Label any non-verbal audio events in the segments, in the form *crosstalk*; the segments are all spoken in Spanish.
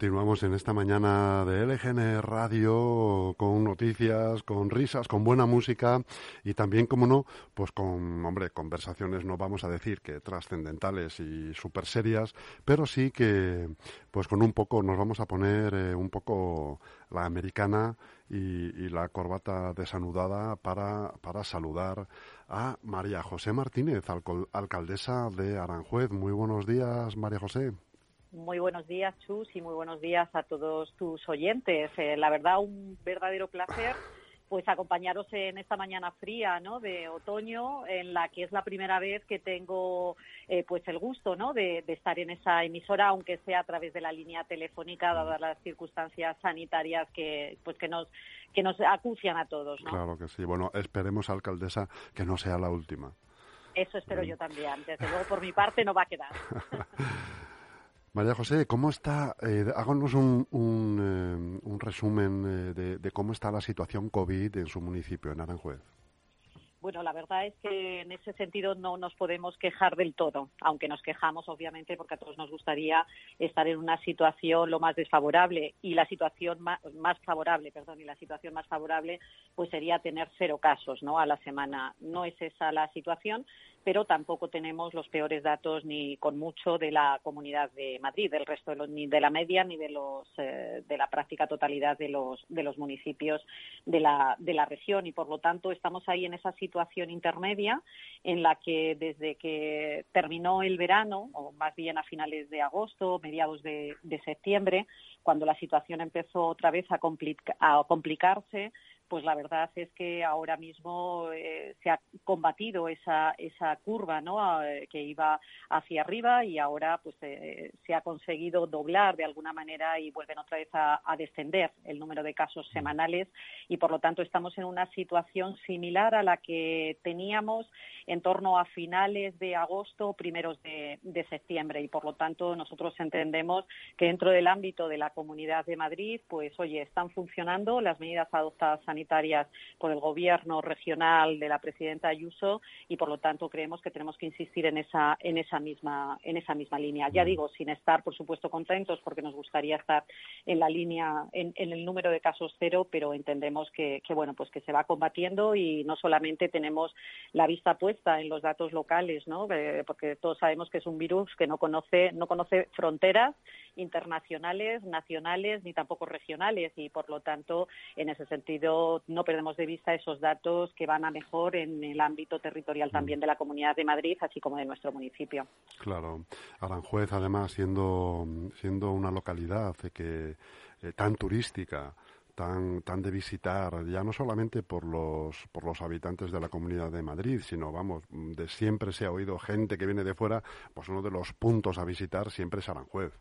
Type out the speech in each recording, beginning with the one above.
Continuamos en esta mañana de LGN Radio con noticias, con risas, con buena música y también, como no, pues con, hombre, conversaciones no vamos a decir que trascendentales y súper serias, pero sí que, pues con un poco, nos vamos a poner eh, un poco la americana y, la corbata desanudada para, para saludar a María José Martínez, alcaldesa de Aranjuez. Muy buenos días, María José. Muy buenos días, Chus, y muy buenos días a todos tus oyentes. Eh, la verdad, un verdadero placer pues acompañaros en esta mañana fría ¿no? de otoño en la que es la primera vez que tengo eh, pues el gusto ¿no? de, estar en esa emisora aunque sea a través de la línea telefónica dadas las circunstancias sanitarias que pues que nos que nos acucian a todos ¿no? claro que sí bueno esperemos alcaldesa que no sea la última eso espero yo también desde luego por mi parte no va a quedar *laughs* María José, ¿cómo está? Eh, háganos un, un, eh, resumen eh, de, cómo está la situación COVID en su municipio, en Aranjuez. Bueno, la verdad es que en ese sentido no nos podemos quejar del todo, aunque nos quejamos obviamente porque a todos nos gustaría estar en una situación lo más desfavorable y la situación más, favorable, perdón, y la situación más favorable pues sería tener cero casos, ¿no? A la semana. No es esa la situación, pero tampoco tenemos los peores datos ni con mucho de la Comunidad de Madrid, del resto de los, ni de la media ni de los eh, de la práctica totalidad de los de los municipios de la de la región. Y por lo tanto estamos ahí en esa situación intermedia en la que desde que terminó el verano, o más bien a finales de agosto, mediados de, septiembre, cuando la situación empezó otra vez a, a complicarse, pues la verdad es que ahora mismo eh, se ha combatido esa, esa curva ¿no? que iba hacia arriba y ahora pues eh, se ha conseguido doblar de alguna manera y vuelven otra vez a, descender el número de casos mm. semanales y por lo tanto estamos en una situación similar a la que teníamos en torno a finales de agosto, primeros de, de septiembre y por lo tanto nosotros entendemos que dentro del ámbito de la Comunidad de Madrid pues oye están funcionando las medidas adoptadas sanitarias sanitarias por el gobierno regional de la presidenta Ayuso y por lo tanto creemos que tenemos que insistir en esa en esa misma en esa misma línea. Ya digo, sin estar por supuesto contentos porque nos gustaría estar en la línea en, el número de casos cero, pero entendemos que, bueno pues que se va combatiendo y no solamente tenemos la vista puesta en los datos locales, ¿no? Eh, porque todos sabemos que es un virus que no conoce no conoce fronteras internacionales, nacionales ni tampoco regionales y por lo tanto en ese sentido no perdemos de vista esos datos que van a mejor en el ámbito territorial mm. también de la Comunidad de Madrid así como de nuestro municipio. Claro, Aranjuez además siendo siendo una localidad que eh, tan turística tan, tan de visitar, ya no solamente por los, por los habitantes de la Comunidad de Madrid, sino, vamos, de siempre se ha oído gente que viene de fuera, pues uno de los puntos a visitar siempre es Aranjuez.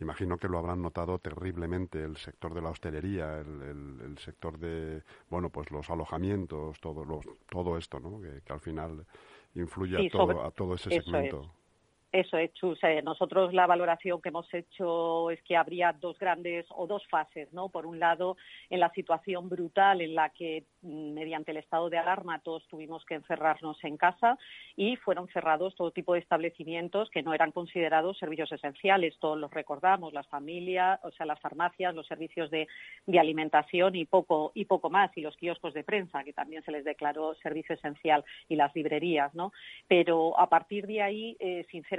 Imagino que lo habrán notado terriblemente el sector de la hostelería, el, el, sector de, bueno, pues los alojamientos, todo, los, todo esto, ¿no? Que, al final influye a, todo, a todo ese segmento. Eso es, Chus. Eh, nosotros la valoración que hemos hecho es que habría dos grandes o dos fases, ¿no? Por un lado, en la situación brutal en la que mm, mediante el estado de alarma todos tuvimos que encerrarnos en casa y fueron cerrados todo tipo de establecimientos que no eran considerados servicios esenciales. Todos los recordamos, las familias, o sea, las farmacias, los servicios de, alimentación y poco y poco más y los kioscos de prensa que también se les declaró servicio esencial y las librerías, ¿no? Pero a partir de ahí, eh, sinceramente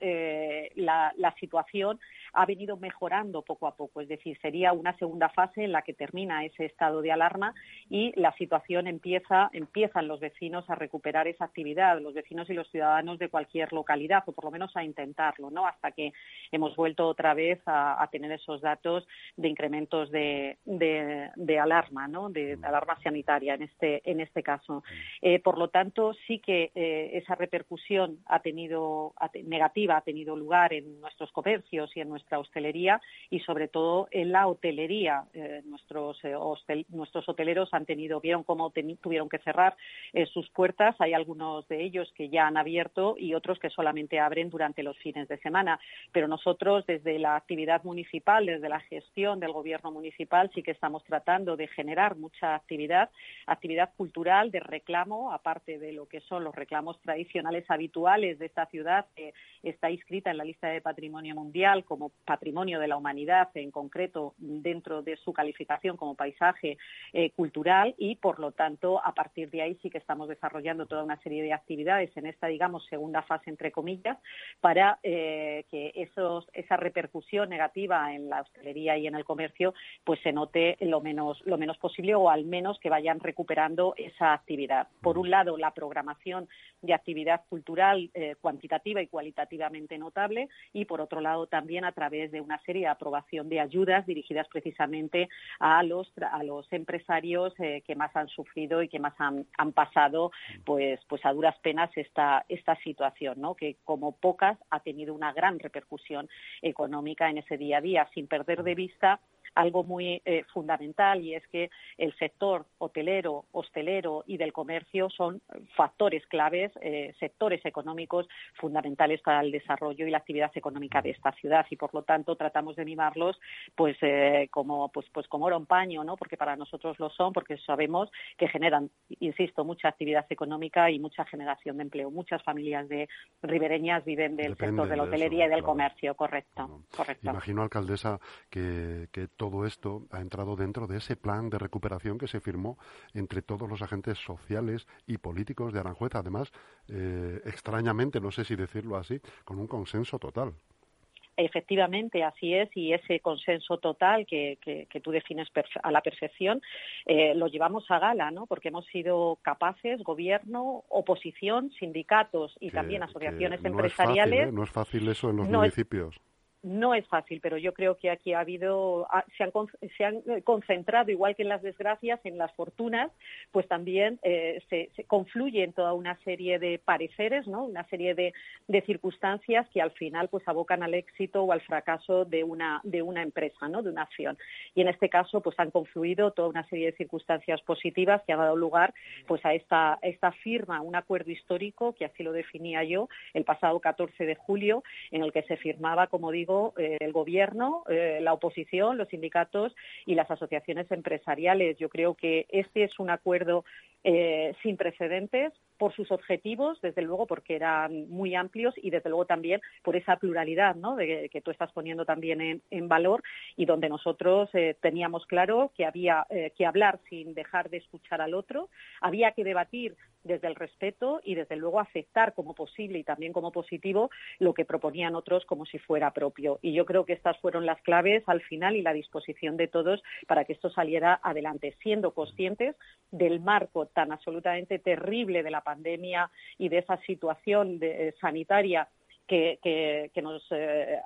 eh, la, situación ha venido mejorando poco a poco. Es decir, sería una segunda fase en la que termina ese estado de alarma y la situación empieza, empiezan los vecinos a recuperar esa actividad, los vecinos y los ciudadanos de cualquier localidad, o por lo menos a intentarlo, ¿no? Hasta que hemos vuelto otra vez a, tener esos datos de incrementos de, alarma, ¿no? De, alarma sanitaria en este, en este caso. Eh, por lo tanto, sí que eh, esa repercusión ha tenido, negativa ha tenido lugar en nuestros comercios y en nuestra hostelería y sobre todo en la hotelería. nuestros, nuestros hoteleros han tenido, vieron cómo tuvieron que cerrar sus puertas. Hay algunos de ellos que ya han abierto y otros que solamente abren durante los fines de semana. Pero nosotros, desde la actividad municipal, desde la gestión del gobierno municipal, sí que estamos tratando de generar mucha actividad, actividad cultural de reclamo, aparte de lo que son los reclamos tradicionales habituales de esta ciudad, que está inscrita en la lista de patrimonio mundial como patrimonio de la humanidad, en concreto dentro de su calificación como paisaje eh, cultural y, por lo tanto, a partir de ahí sí que estamos desarrollando toda una serie de actividades en esta, digamos, segunda fase, entre comillas, para eh, que esos, esa repercusión negativa en la hostelería y en el comercio pues se note lo menos, lo menos posible o al menos que vayan recuperando esa actividad. Por un lado, la programación de actividad cultural eh, cuantitativa cualitativamente notable y, por otro lado, también a través de una serie de aprobación de ayudas dirigidas precisamente a los, a los empresarios eh, que más han sufrido y que más han, han pasado pues, pues a duras penas esta, esta situación, ¿no? que como pocas ha tenido una gran repercusión económica en ese día a día, sin perder de vista algo muy eh, fundamental y es que el sector hotelero, hostelero y del comercio son factores claves, eh, sectores económicos fundamentales para el desarrollo y la actividad económica de esta ciudad y por lo tanto tratamos de mimarlos pues eh, como pues pues como oro en paño, ¿no? Porque para nosotros lo son porque sabemos que generan, insisto, mucha actividad económica y mucha generación de empleo. Muchas familias de ribereñas viven del sector de la hotelería y del comercio, correcto, correcto. Imagino alcaldesa que, que todo esto ha entrado dentro de ese plan de recuperación que se firmó entre todos los agentes sociales y políticos de Aranjuez, además, eh, extrañamente, no sé si decirlo así, con un consenso total. Efectivamente, así es, y ese consenso total que, tú defines a la perfección eh, lo llevamos a gala, ¿no? Porque hemos sido capaces, gobierno, oposición, sindicatos y también asociaciones empresariales. ¿eh? No es fácil eso en los municipios. No es fácil, pero yo creo que aquí ha habido, se han, se han eh, concentrado, igual que en las desgracias, en las fortunas, pues también eh, se, se, confluyen toda una serie de pareceres, ¿no? Una serie de, de, circunstancias que al final pues abocan al éxito o al fracaso de una, de una empresa, ¿no? De una acción. Y en este caso pues han confluido toda una serie de circunstancias positivas que han dado lugar pues a esta, esta firma, un acuerdo histórico que así lo definía yo el pasado 14 de julio, en el que se firmaba, como digo, eh, el gobierno, eh, la oposición, los sindicatos y las asociaciones empresariales. Yo creo que este es un acuerdo eh, sin precedentes por sus objetivos, desde luego porque eran muy amplios y desde luego también por esa pluralidad ¿no? de, que tú estás poniendo también en, valor y donde nosotros teníamos claro que había que hablar sin dejar de escuchar al otro, había que debatir desde el respeto y desde luego aceptar como posible y también como positivo lo que proponían otros como si fuera propio. Y yo creo que estas fueron las claves al final y la disposición de todos para que esto saliera adelante, siendo conscientes del marco tan absolutamente terrible de la pandemia y de esa situación de, sanitaria que, nos eh,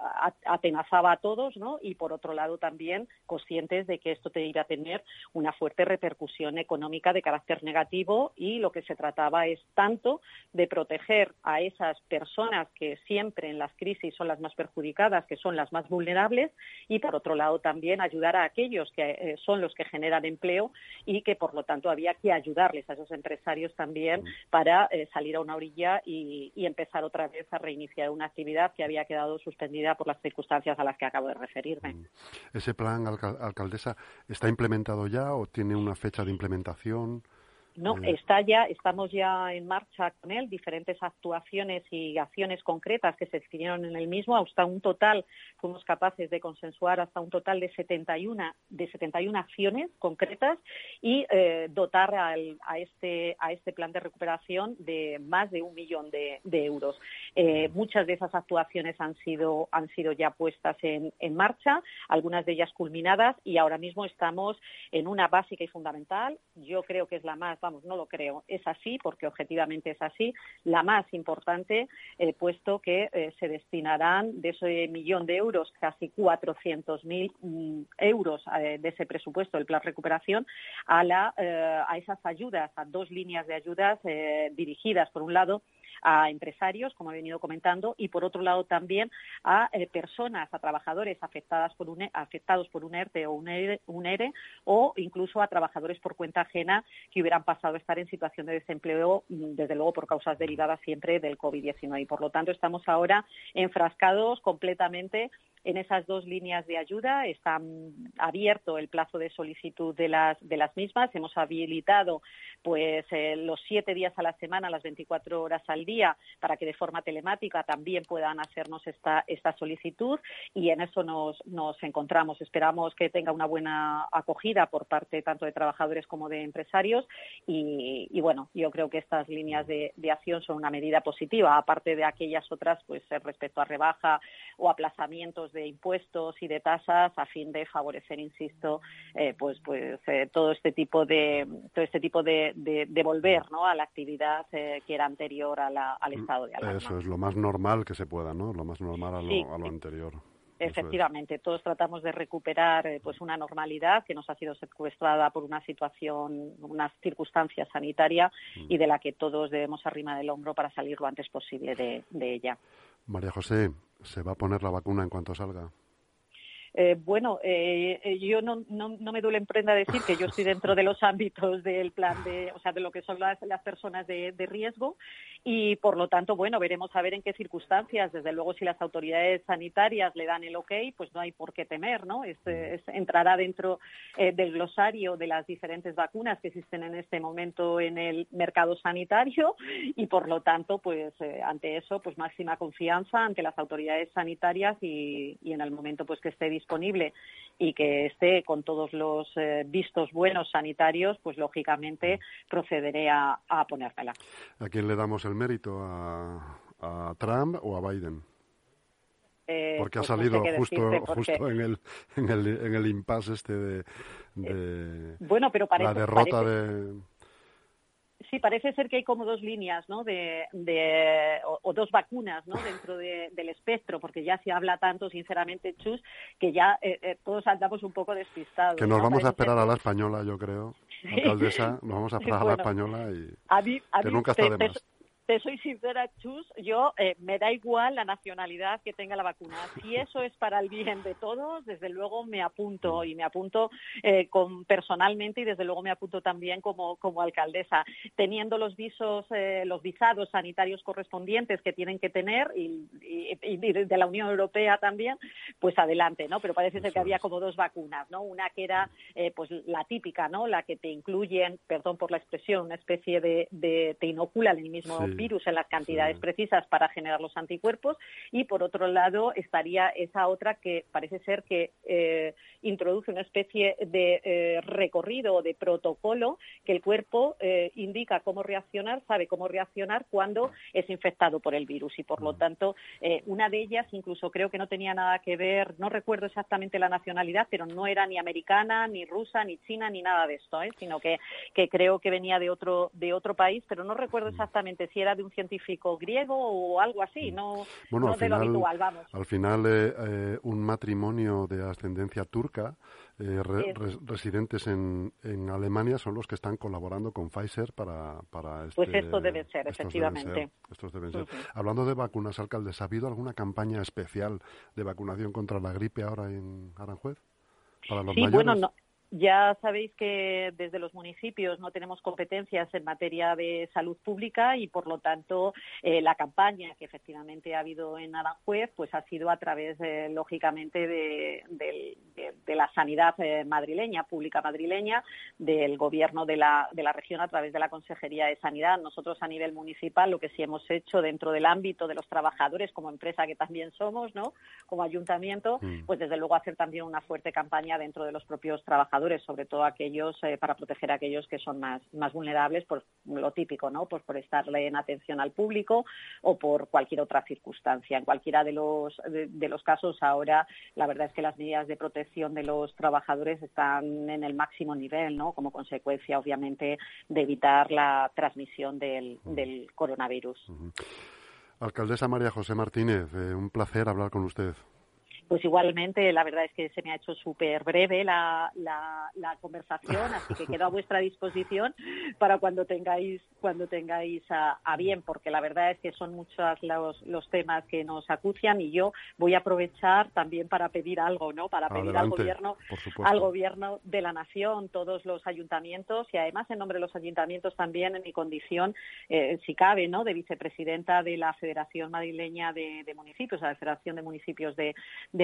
atenazaba a todos, ¿no? Y por otro lado también conscientes de que esto te iba a tener una fuerte repercusión económica de carácter negativo y lo que se trataba es tanto de proteger a esas personas que siempre en las crisis son las más perjudicadas, que son las más vulnerables, y por otro lado también ayudar a aquellos que eh, son los que generan empleo y que por lo tanto había que ayudarles a esos empresarios también para eh, salir a una orilla y, y empezar otra vez a reiniciar una actividad que había quedado suspendida por las circunstancias a las que acabo de referirme. Mm. ¿Ese plan, alcaldesa, está implementado ya o tiene una fecha de implementación? No, está ya, estamos ya en marcha con él, diferentes actuaciones y acciones concretas que se definieron en el mismo, hasta un total, fuimos capaces de consensuar hasta un total de 71, de 71 acciones concretas y eh, dotar al, a, este, a este plan de recuperación de más de un millón de, euros. Eh, muchas de esas actuaciones han sido, han sido ya puestas en, en marcha, algunas de ellas culminadas y ahora mismo estamos en una básica y fundamental, yo creo que es la más vamos, no lo creo, es así, porque objetivamente es así, la más importante, eh, puesto que eh, se destinarán de ese millón de euros, casi 400.000 mm, euros eh, de ese presupuesto del plan recuperación, a, la, a esas ayudas, a dos líneas de ayudas dirigidas, por un lado, a empresarios, como he venido comentando, y por otro lado también a eh, personas, a trabajadores afectadas por un, e, afectados por un ERTE o un ERE, un ERE o incluso a trabajadores por cuenta ajena que hubieran pasado a estar en situación de desempleo, mm, desde luego por causas derivadas siempre del COVID-19. Y por lo tanto estamos ahora enfrascados completamente en esas dos líneas de ayuda. Está abierto el plazo de solicitud de las, de las mismas. Hemos habilitado pues eh, los siete días a la semana, las 24 horas al día, para que de forma telemática también puedan hacernos esta, solicitud y en eso nos, nos encontramos. Esperamos que tenga una buena acogida por parte tanto de trabajadores como de empresarios y, bueno, yo creo que estas líneas de, de, acción son una medida positiva, aparte de aquellas otras pues respecto a rebaja o aplazamientos de impuestos y de tasas a fin de favorecer, insisto, eh, pues pues eh, todo este tipo de todo este tipo de, de, volver ¿no? a la actividad eh, que era anterior a la, al mm, estado de alarma. Eso es lo más normal que se pueda, ¿no? Lo más normal a lo, a lo anterior. Efectivamente, todos tratamos de recuperar pues una normalidad que nos ha sido secuestrada por una situación, una circunstancia sanitaria mm. y de la que todos debemos arrimar el hombro para salir lo antes posible de, de ella. María José, ¿Se va a poner la vacuna en cuanto salga? Eh, bueno, eh, eh, yo no, no, me duele en prenda decir que yo estoy dentro de los ámbitos del plan de, o sea, de lo que son las, las personas de, riesgo y, por lo tanto, bueno, veremos a ver en qué circunstancias. Desde luego, si las autoridades sanitarias le dan el ok, pues no hay por qué temer, ¿no? entrará dentro del glosario de las diferentes vacunas que existen en este momento en el mercado sanitario y, por lo tanto, pues ante eso, pues máxima confianza ante las autoridades sanitarias y, y en el momento pues que esté disponible y que esté con todos los eh, vistos buenos sanitarios, pues lógicamente procederé a, a ponérmela. ¿A quién le damos el mérito? ¿A, Trump o a Biden? Eh, porque ha pues salido justo, justo en el, en el, en el impasse este de, eh, bueno, pero la derrota de Sí, parece ser que hay como dos líneas, ¿no? De, de o, dos vacunas, ¿no? Dentro del espectro, porque ya se habla tanto, sinceramente, Chus, que ya eh, eh, todos andamos un poco despistados. Que nos vamos a esperar a la española, yo creo. *laughs* Alcaldesa, nos vamos a esperar a la española y que nunca está de más te soy sincera, Chus, yo eh, me da igual la nacionalidad que tenga la vacuna. Si eso es para el bien de todos, desde luego me apunto y me apunto eh, con, personalmente y desde luego me apunto también como, como alcaldesa, teniendo los visos, eh, los visados sanitarios correspondientes que tienen que tener y, de la Unión Europea también, pues adelante, ¿no? Pero parece ser que había como dos vacunas, ¿no? Una que era pues la típica, ¿no? La que te incluyen, perdón por la expresión, una especie de, de te inocula el mismo virus en las cantidades precisas para generar los anticuerpos y por otro lado estaría esa otra que parece ser que eh, introduce una especie de eh, recorrido o de protocolo que el cuerpo eh, indica cómo reaccionar, sabe cómo reaccionar cuando es infectado por el virus y por lo mm. tanto una de ellas incluso creo que no tenía nada que ver, no recuerdo exactamente la nacionalidad, pero no era ni americana, ni rusa, ni china, ni nada de esto, sino que, que creo que venía de otro, de otro país, pero no recuerdo mm. exactamente si era de un científico griego o algo así, no, bueno, de lo habitual, vamos. Al final, eh, eh, un matrimonio de ascendencia turca, eh, residentes en, en, Alemania, son los que están colaborando con Pfizer para, para este, Pues esto debe ser, efectivamente. estos deben ser. Hablando de vacunas, alcalde, ¿ha habido alguna campaña especial de vacunación contra la gripe ahora en Aranjuez? Para los sí, bueno, no, ya sabéis que desde los municipios no tenemos competencias en materia de salud pública y, por lo tanto, eh, la campaña que efectivamente ha habido en Aranjuez pues ha sido a través, lógicamente, de, la sanidad eh, madrileña, pública madrileña, del gobierno de la, de la región a través de la Consejería de Sanidad. Nosotros, a nivel municipal, lo que sí hemos hecho dentro del ámbito de los trabajadores, como empresa que también somos, ¿no? como ayuntamiento, mm. pues desde luego hacer también una fuerte campaña dentro de los propios trabajadores sobre todo aquellos eh, para proteger a aquellos que son más, más vulnerables por lo típico, ¿no? Pues por estarle en atención al público o por cualquier otra circunstancia. En cualquiera de los, de, los casos ahora la verdad es que las medidas de protección de los trabajadores están en el máximo nivel, ¿no? Como consecuencia, obviamente, de evitar la transmisión del, del coronavirus. Alcaldesa María José Martínez, eh, un placer hablar con usted. Pues igualmente, la verdad es que se me ha hecho súper breve la, la, conversación, así que quedo a vuestra disposición para cuando tengáis, cuando tengáis a, bien, porque la verdad es que son muchos los, los temas que nos acucian y yo voy a aprovechar también para pedir algo, ¿no? Para pedir al gobierno, al gobierno de la nación, todos los ayuntamientos y además en nombre de los ayuntamientos también en mi condición, eh, si cabe, ¿no? De vicepresidenta de la Federación Madrileña de, Municipios, la Federación de Municipios de,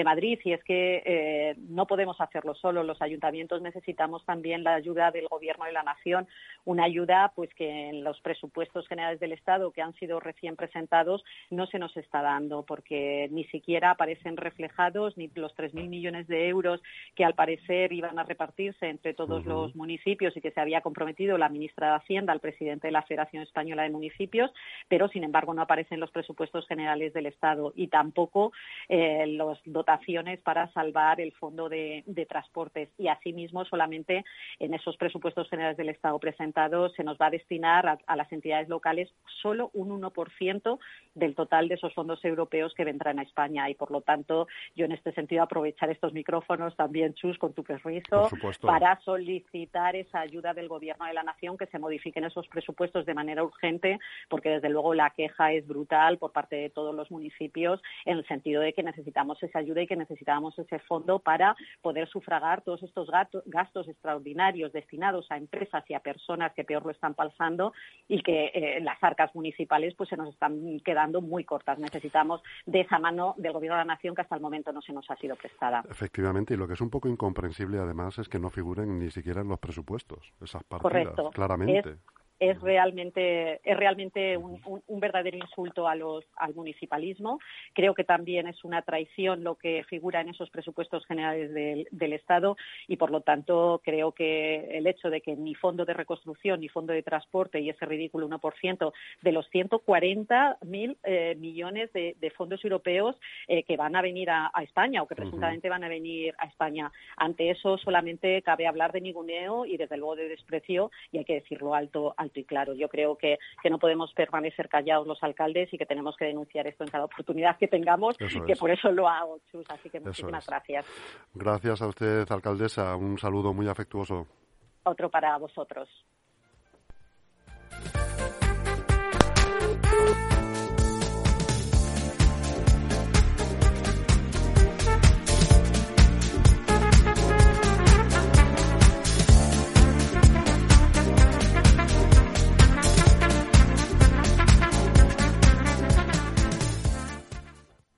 Madrid. Y es que eh, no podemos hacerlo solo. Los ayuntamientos necesitamos también la ayuda del gobierno de la nación, una ayuda pues que en los presupuestos generales del Estado que han sido recién presentados no se nos está dando porque ni siquiera aparecen reflejados ni los 3.000 millones de euros que al parecer iban a repartirse entre todos los municipios y que se había comprometido la ministra de Hacienda, el presidente de la Federación Española de Municipios, pero sin embargo no aparecen los presupuestos generales del Estado y tampoco eh, las dotaciones para salvar el fondo de, transportes. Y asimismo, solamente en esos presupuestos generales del Estado presentados se nos va a destinar a, las entidades locales solo un 1% del total de esos fondos europeos que vendrán a España. Y por lo tanto, yo en este sentido aprovechar estos micrófonos también, Chus, con tu permiso, para solicitar esa ayuda del Gobierno de la Nación que se modifiquen esos presupuestos de manera urgente, porque desde luego la queja es brutal por parte de todos los municipios en el sentido de que necesitamos esa ayuda y que necesitamos ese fondo para poder sufragar todos estos gastos extraordinarios destinados a empresas y a personas que peor lo están pasando y que eh, las arcas municipales pues se nos están quedando muy cortas. Necesitamos de esa mano del Gobierno de la Nación que hasta el momento no se nos ha sido prestada. Efectivamente, y lo que es un poco incomprensible además es que no figuren ni siquiera en los presupuestos esas partidas, Correcto. claramente es realmente es realmente un, verdadero insulto a los, al municipalismo. Creo que también es una traición lo que figura en esos presupuestos generales del, Estado y, por lo tanto, creo que el hecho de que ni fondo de reconstrucción ni fondo de transporte y ese ridículo 1% de los 140.000 eh, millones de, fondos europeos eh, que van a venir a, España o que presuntamente van a venir a España. Ante eso solamente cabe hablar de ninguneo y, desde luego, de desprecio y hay que decirlo alto y claro. Yo creo que, que, no podemos permanecer callados los alcaldes y que tenemos que denunciar esto en cada oportunidad que tengamos, que por eso lo hago, Chus. Así que muchísimas gracias. Gracias a usted, alcaldesa. Un saludo muy afectuoso. Otro para vosotros.